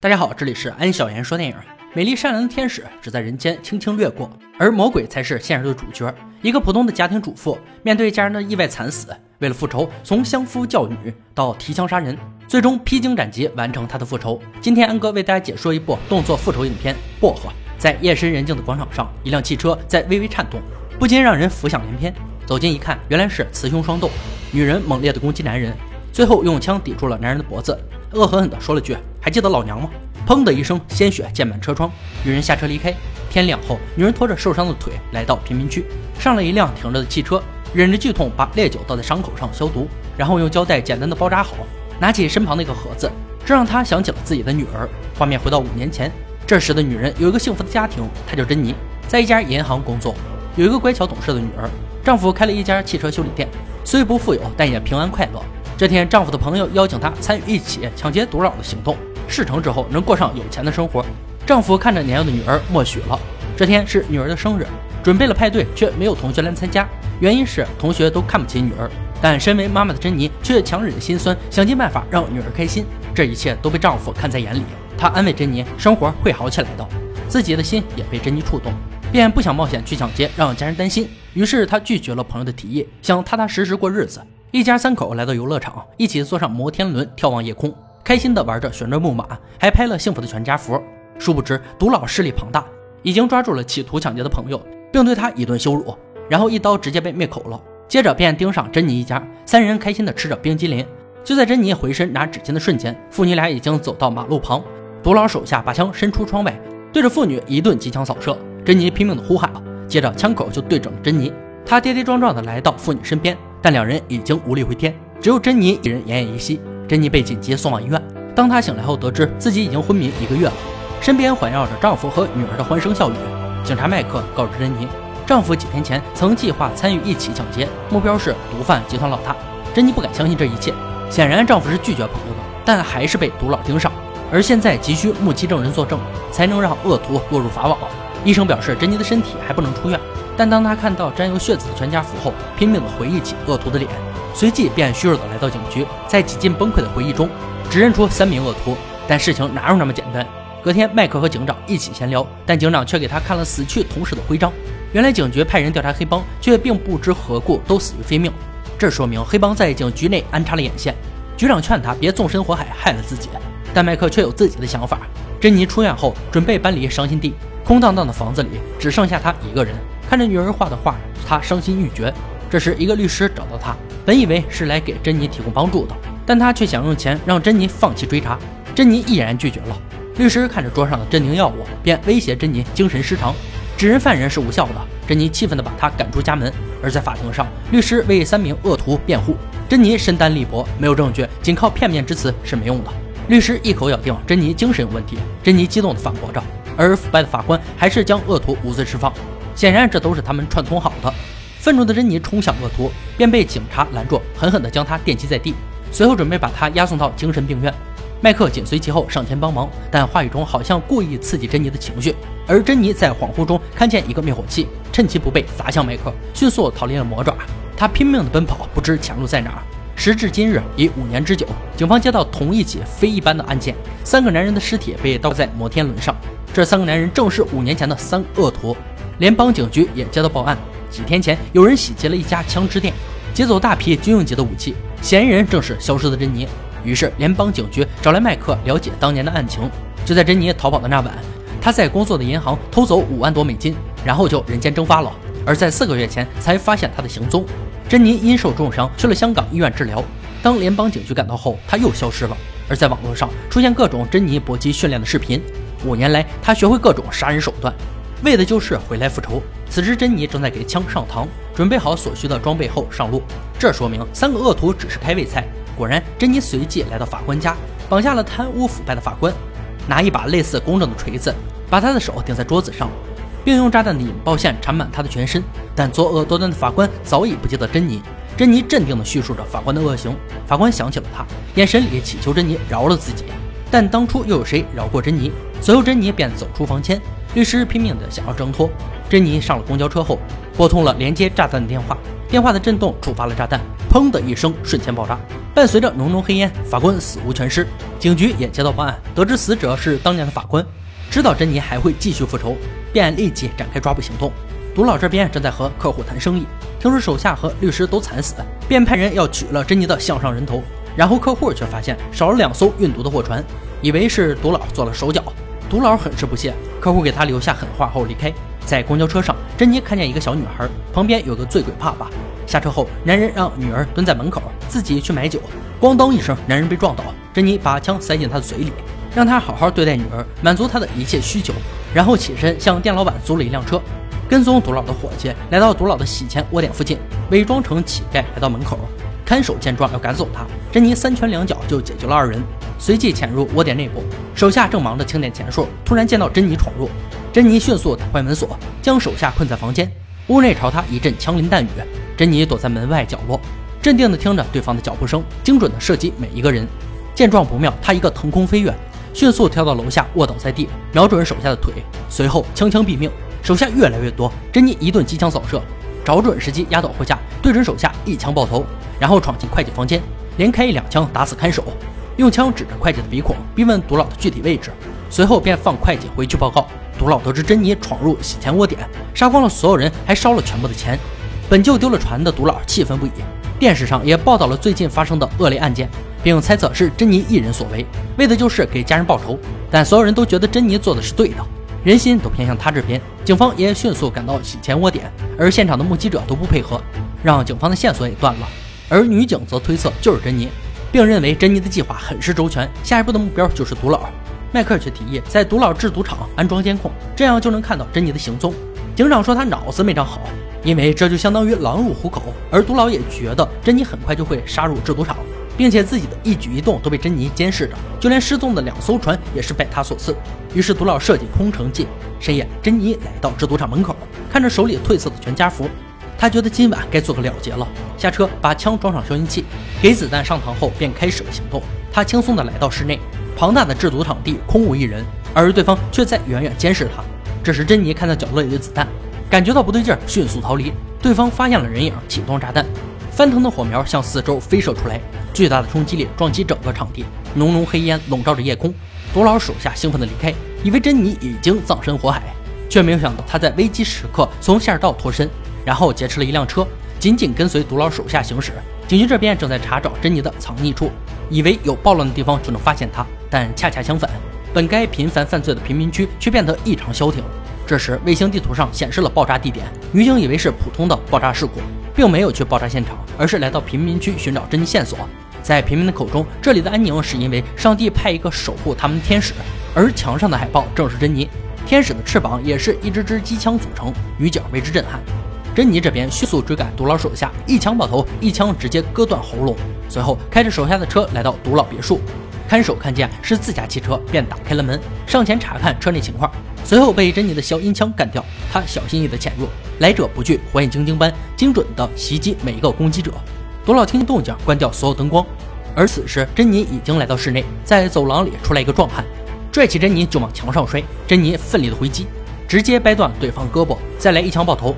大家好，这里是安小言说电影。美丽善良的天使只在人间轻轻掠过，而魔鬼才是现实的主角。一个普通的家庭主妇，面对家人的意外惨死，为了复仇，从相夫教女到提枪杀人，最终披荆斩棘完成他的复仇。今天安哥为大家解说一部动作复仇影片《薄荷》。在夜深人静的广场上，一辆汽车在微微颤动，不禁让人浮想联翩。走近一看，原来是雌雄双斗，女人猛烈的攻击男人，最后用枪抵住了男人的脖子。恶狠狠地说了句：“还记得老娘吗？”砰的一声，鲜血溅满车窗。女人下车离开。天亮后，女人拖着受伤的腿来到贫民区，上了一辆停着的汽车，忍着剧痛把烈酒倒在伤口上消毒，然后用胶带简单的包扎好，拿起身旁的一个盒子，这让她想起了自己的女儿。画面回到五年前，这时的女人有一个幸福的家庭，她叫珍妮，在一家银行工作，有一个乖巧懂事的女儿，丈夫开了一家汽车修理店，虽不富有，但也平安快乐。这天，丈夫的朋友邀请她参与一起抢劫毒老的行动，事成之后能过上有钱的生活。丈夫看着年幼的女儿，默许了。这天是女儿的生日，准备了派对，却没有同学来参加，原因是同学都看不起女儿。但身为妈妈的珍妮却强忍着心酸，想尽办法让女儿开心。这一切都被丈夫看在眼里，他安慰珍妮，生活会好起来的。自己的心也被珍妮触动，便不想冒险去抢劫，让家人担心。于是他拒绝了朋友的提议，想踏踏实实过日子。一家三口来到游乐场，一起坐上摩天轮眺望夜空，开心地玩着旋转木马，还拍了幸福的全家福。殊不知，毒老势力庞大，已经抓住了企图抢劫的朋友，并对他一顿羞辱，然后一刀直接被灭口了。接着便盯上珍妮一家，三人开心地吃着冰激凌。就在珍妮回身拿纸巾的瞬间，父女俩已经走到马路旁，毒老手下把枪伸出窗外，对着妇女一顿机枪扫射。珍妮拼命地呼喊，接着枪口就对准了珍妮。他跌跌撞撞地来到妇女身边。但两人已经无力回天，只有珍妮一人奄奄一息。珍妮被紧急送往医院。当她醒来后，得知自己已经昏迷一个月了，身边环绕着丈夫和女儿的欢声笑语。警察麦克告知珍妮，丈夫几天前曾计划参与一起抢劫，目标是毒贩集团老大。珍妮不敢相信这一切，显然丈夫是拒绝朋友的，但还是被毒老盯上。而现在急需目击证人作证，才能让恶徒落入法网。医生表示，珍妮的身体还不能出院。但当他看到沾有血渍的全家福后，拼命地回忆起恶徒的脸，随即便虚弱地来到警局，在几近崩溃的回忆中，指认出三名恶徒。但事情哪有那么简单？隔天，麦克和警长一起闲聊，但警长却给他看了死去同事的徽章。原来警局派人调查黑帮，却并不知何故都死于非命，这说明黑帮在警局内安插了眼线。局长劝他别纵身火海害了自己，但麦克却有自己的想法。珍妮出院后，准备搬离伤心地，空荡荡的房子里只剩下他一个人。看着女儿画的画，他伤心欲绝。这时，一个律师找到他，本以为是来给珍妮提供帮助的，但他却想用钱让珍妮放弃追查。珍妮毅然拒绝了。律师看着桌上的镇定药物，便威胁珍妮精神失常，指认犯人是无效的。珍妮气愤地把他赶出家门。而在法庭上，律师为三名恶徒辩护，珍妮身单力薄，没有证据，仅靠片面之词是没用的。律师一口咬定珍妮精神有问题。珍妮激动地反驳着，而腐败的法官还是将恶徒无罪释放。显然，这都是他们串通好的。愤怒的珍妮冲向恶徒，便被警察拦住，狠狠地将他电击在地，随后准备把他押送到精神病院。麦克紧随其后上前帮忙，但话语中好像故意刺激珍妮的情绪。而珍妮在恍惚中看见一个灭火器，趁其不备砸向麦克，迅速逃离了魔爪。他拼命地奔跑，不知前路在哪。时至今日，已五年之久，警方接到同一起非一般的案件：三个男人的尸体被倒在摩天轮上。这三个男人正是五年前的三恶徒。联邦警局也接到报案，几天前有人洗劫了一家枪支店，劫走大批军用级的武器，嫌疑人正是消失的珍妮。于是联邦警局找来麦克了解当年的案情。就在珍妮逃跑的那晚，他在工作的银行偷走五万多美金，然后就人间蒸发了。而在四个月前才发现他的行踪。珍妮因受重伤去了香港医院治疗，当联邦警局赶到后，他又消失了。而在网络上出现各种珍妮搏击训练的视频，五年来他学会各种杀人手段。为的就是回来复仇。此时，珍妮正在给枪上膛，准备好所需的装备后上路。这说明三个恶徒只是开胃菜。果然，珍妮随即来到法官家，绑架了贪污腐败的法官，拿一把类似公正的锤子，把他的手钉在桌子上，并用炸弹的引爆线缠满他的全身。但作恶多端的法官早已不记得珍妮。珍妮镇定地叙述着法官的恶行。法官想起了他，眼神里祈求珍妮饶了自己。但当初又有谁饶过珍妮？随后，珍妮便走出房间。律师拼命地想要挣脱。珍妮上了公交车后，拨通了连接炸弹的电话，电话的震动触发了炸弹，砰的一声瞬间爆炸，伴随着浓浓黑烟，法官死无全尸。警局也接到报案，得知死者是当年的法官，知道珍妮还会继续复仇，便立即展开抓捕行动。毒老这边正在和客户谈生意，听说手下和律师都惨死，便派人要取了珍妮的项上人头。然后客户却发现少了两艘运毒的货船，以为是毒老做了手脚。毒老很是不屑，客户给他留下狠话后离开。在公交车上，珍妮看见一个小女孩，旁边有个醉鬼爸爸。下车后，男人让女儿蹲在门口，自己去买酒。咣当一声，男人被撞倒，珍妮把枪塞进他的嘴里，让他好好对待女儿，满足他的一切需求。然后起身向店老板租了一辆车，跟踪毒老的伙计来到毒老的洗钱窝点附近，伪装成乞丐来到门口。看守见状要赶走他，珍妮三拳两脚就解决了二人，随即潜入窝点内部。手下正忙着清点钱数，突然见到珍妮闯入，珍妮迅速打坏门锁，将手下困在房间。屋内朝他一阵枪林弹雨，珍妮躲在门外角落，镇定地听着对方的脚步声，精准地射击每一个人。见状不妙，他一个腾空飞跃，迅速跳到楼下，卧倒在地，瞄准手下的腿，随后枪枪毙命。手下越来越多，珍妮一顿机枪扫射，找准时机压倒货架，对准手下一枪爆头。然后闯进会计房间，连开一两枪打死看守，用枪指着会计的鼻孔，逼问毒老的具体位置。随后便放会计回去报告。毒老得知珍妮闯入洗钱窝点，杀光了所有人，还烧了全部的钱。本就丢了船的毒老气愤不已。电视上也报道了最近发生的恶劣案件，并猜测是珍妮一人所为，为的就是给家人报仇。但所有人都觉得珍妮做的是对的，人心都偏向他这边。警方也迅速赶到洗钱窝点，而现场的目击者都不配合，让警方的线索也断了。而女警则推测就是珍妮，并认为珍妮的计划很是周全，下一步的目标就是毒老。迈克尔却提议在毒老制毒厂安装监控，这样就能看到珍妮的行踪。警长说他脑子没长好，因为这就相当于狼入虎口。而毒老也觉得珍妮很快就会杀入制毒厂，并且自己的一举一动都被珍妮监视着，就连失踪的两艘船也是拜他所赐。于是毒老设计空城计。深夜，珍妮来到制毒厂门口，看着手里褪色的全家福。他觉得今晚该做个了结了，下车把枪装上消音器，给子弹上膛后便开始了行动。他轻松地来到室内，庞大的制毒场地空无一人，而对方却在远远监视他。这时，珍妮看到角落里的子弹，感觉到不对劲，迅速逃离。对方发现了人影，启动炸弹，翻腾的火苗向四周飞射出来，巨大的冲击力撞击整个场地，浓浓黑烟笼罩着夜空。毒老手下兴奋地离开，以为珍妮已经葬身火海，却没有想到他在危机时刻从下水道脱身。然后劫持了一辆车，紧紧跟随毒老手下行驶。警局这边正在查找珍妮的藏匿处，以为有暴乱的地方就能发现她，但恰恰相反，本该频繁犯罪的贫民区却变得异常消停。这时，卫星地图上显示了爆炸地点，女警以为是普通的爆炸事故，并没有去爆炸现场，而是来到贫民区寻找珍妮线索。在平民的口中，这里的安宁是因为上帝派一个守护他们的天使，而墙上的海报正是珍妮，天使的翅膀也是一支支机枪组成，女警为之震撼。珍妮这边迅速追赶毒老手下，一枪爆头，一枪直接割断喉咙。随后开着手下的车来到毒老别墅，看守看见是自家汽车，便打开了门，上前查看车内情况。随后被珍妮的消音枪干掉，他小心翼翼地潜入，来者不拒，火眼金睛般精准地袭击每一个攻击者。毒老听动静，关掉所有灯光。而此时珍妮已经来到室内，在走廊里出来一个壮汉，拽起珍妮就往墙上摔。珍妮奋力的回击，直接掰断对方胳膊，再来一枪爆头。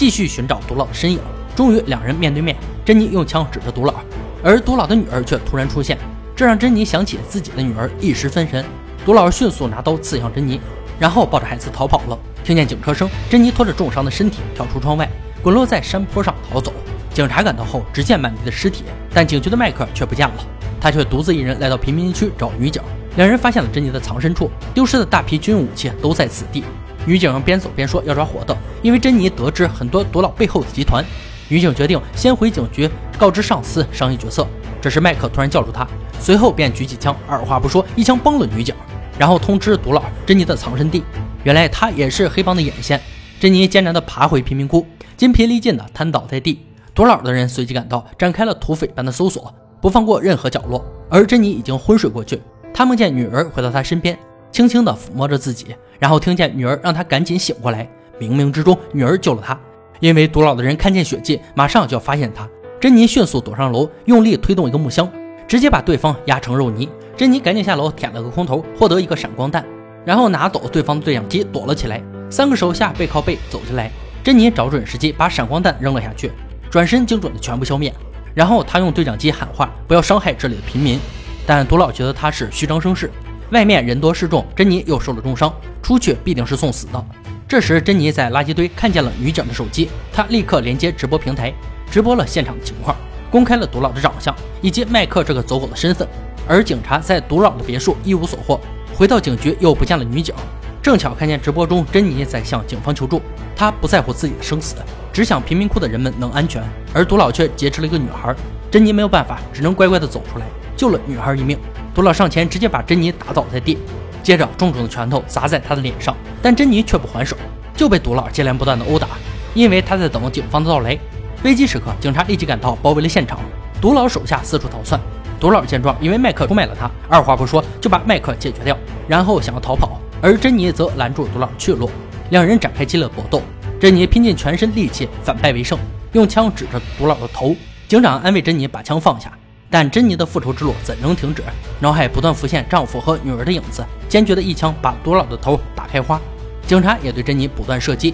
继续寻找毒老的身影，终于两人面对面。珍妮用枪指着毒老，而毒老的女儿却突然出现，这让珍妮想起自己的女儿，一时分神。毒老迅速拿刀刺向珍妮，然后抱着孩子逃跑了。听见警车声，珍妮拖着重伤的身体跳出窗外，滚落在山坡上逃走。警察赶到后，只见满地的尸体，但警局的麦克却不见了。他却独自一人来到贫民区找女警。两人发现了珍妮的藏身处，丢失的大批军用武器都在此地。女警边走边说要抓活的，因为珍妮得知很多毒老背后的集团。女警决定先回警局告知上司商议决策。这时麦克突然叫住他，随后便举起枪，二话不说一枪崩了女警，然后通知毒老珍妮的藏身地。原来他也是黑帮的眼线。珍妮艰难地爬回贫民窟，筋疲力尽地瘫倒在地。毒老的人随即赶到，展开了土匪般的搜索，不放过任何角落。而珍妮已经昏睡过去，他梦见女儿回到他身边。轻轻地抚摸着自己，然后听见女儿让他赶紧醒过来。冥冥之中，女儿救了他。因为毒老的人看见血迹，马上就要发现他。珍妮迅速躲上楼，用力推动一个木箱，直接把对方压成肉泥。珍妮赶紧下楼舔了个空头，获得一个闪光弹，然后拿走对方的对讲机，躲了起来。三个手下背靠背走进来，珍妮找准时机把闪光弹扔了下去，转身精准的全部消灭。然后他用对讲机喊话，不要伤害这里的平民。但独老觉得他是虚张声势，外面人多势众，珍妮又受了重伤，出去必定是送死的。这时，珍妮在垃圾堆看见了女警的手机，她立刻连接直播平台，直播了现场情况，公开了独老的长相以及麦克这个走狗的身份。而警察在独老的别墅一无所获，回到警局又不见了女警，正巧看见直播中珍妮在向警方求助，她不在乎自己的生死，只想贫民窟的人们能安全，而独老却劫持了一个女孩，珍妮没有办法，只能乖乖的走出来。救了女孩一命，独老上前直接把珍妮打倒在地，接着重重的拳头砸在他的脸上，但珍妮却不还手，就被独老接连不断的殴打，因为他在等警方的到来。危机时刻，警察立即赶到，包围了现场。独老手下四处逃窜，独老见状，因为麦克出卖了他，二话不说就把麦克解决掉，然后想要逃跑，而珍妮则拦住独老去路，两人展开激烈搏斗。珍妮拼尽全身力气反败为胜，用枪指着独老的头，警长安慰珍妮把枪放下。但珍妮的复仇之路怎能停止？脑海不断浮现丈夫和女儿的影子，坚决的一枪把多老的头打开花。警察也对珍妮不断射击，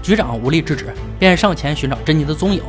局长无力制止，便上前寻找珍妮的踪影，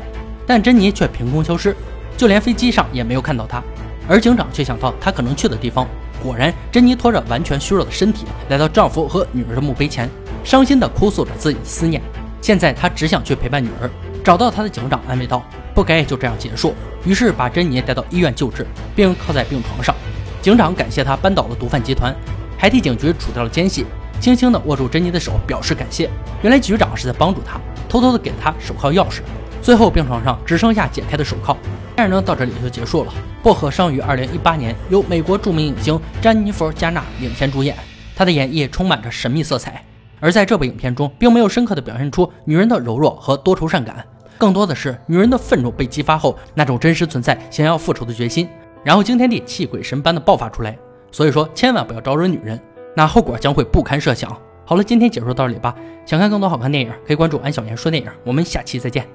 但珍妮却凭空消失，就连飞机上也没有看到她。而警长却想到她可能去的地方，果然，珍妮拖着完全虚弱的身体来到丈夫和女儿的墓碑前，伤心地哭诉着自己的思念。现在她只想去陪伴女儿。找到她的警长安慰道：“不该就这样结束。”于是把珍妮带到医院救治，并靠在病床上。警长感谢他扳倒了毒贩集团，还替警局除掉了奸细，轻轻地握住珍妮的手表示感谢。原来局长是在帮助他，偷偷地给他手铐钥匙。最后病床上只剩下解开的手铐。电影呢到这里就结束了。薄荷生于二零一八年，由美国著名影星詹妮弗·加纳领衔主演，她的演绎充满着神秘色彩。而在这部影片中，并没有深刻地表现出女人的柔弱和多愁善感。更多的是女人的愤怒被激发后那种真实存在、想要复仇的决心，然后惊天地泣鬼神般的爆发出来。所以说，千万不要招惹女人，那后果将会不堪设想。好了，今天解说到这里吧。想看更多好看电影，可以关注安小言说电影。我们下期再见。